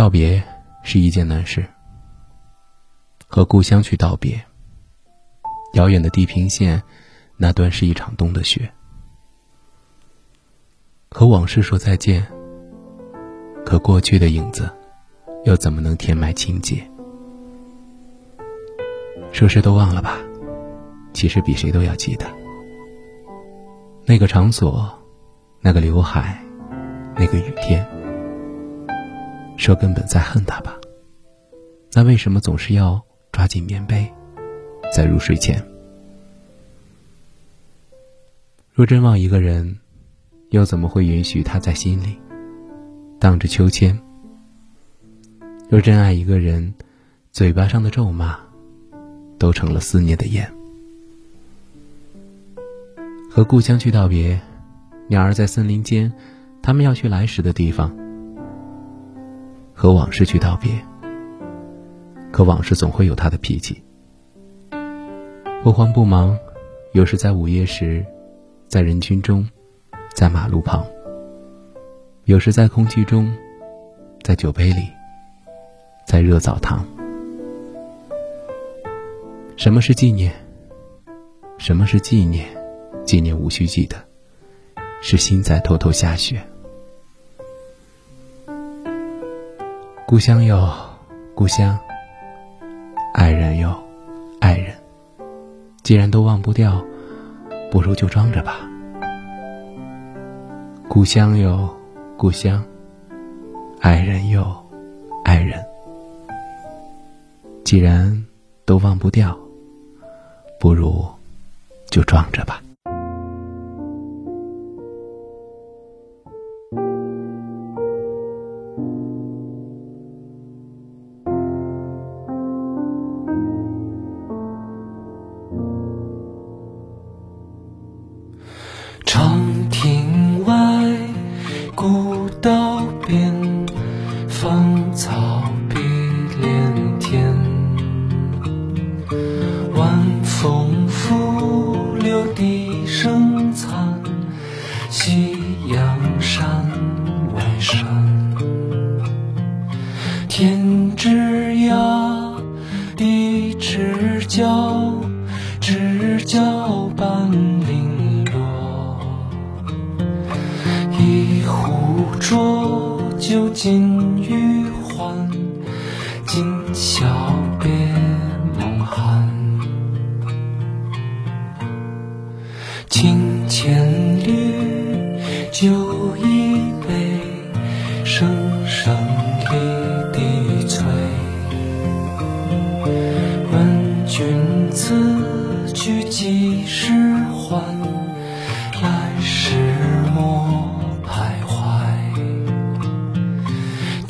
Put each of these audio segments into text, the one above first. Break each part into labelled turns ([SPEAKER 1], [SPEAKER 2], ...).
[SPEAKER 1] 道别是一件难事，和故乡去道别。遥远的地平线，那端是一场冬的雪。和往事说再见，可过去的影子，又怎么能填埋情节？说是都忘了吧，其实比谁都要记得。那个场所，那个刘海，那个雨天。说根本在恨他吧，那为什么总是要抓紧棉被，在入睡前？若真忘一个人，又怎么会允许他在心里荡着秋千？若真爱一个人，嘴巴上的咒骂，都成了思念的烟。和故乡去道别，鸟儿在森林间，他们要去来时的地方。和往事去道别，可往事总会有他的脾气，不慌不忙，有时在午夜时，在人群中，在马路旁；有时在空气中，在酒杯里，在热澡堂。什么是纪念？什么是纪念？纪念无需记得，是心在偷偷下雪。故乡哟，故乡；爱人哟，爱人。既然都忘不掉，不如就装着吧。故乡哟，故乡；爱人哟，爱人。既然都忘不掉，不如就装着吧。
[SPEAKER 2] 古道边芳草酒尽余欢，今宵别梦寒。清千缕。酒一杯，声声离滴催。问君此去几时还？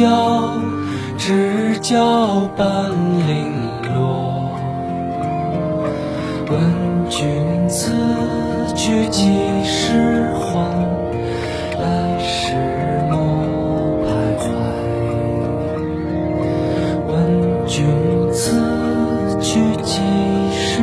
[SPEAKER 2] 角，知交半零落。问君此去几时还？来时莫徘徊。问君此
[SPEAKER 1] 去几时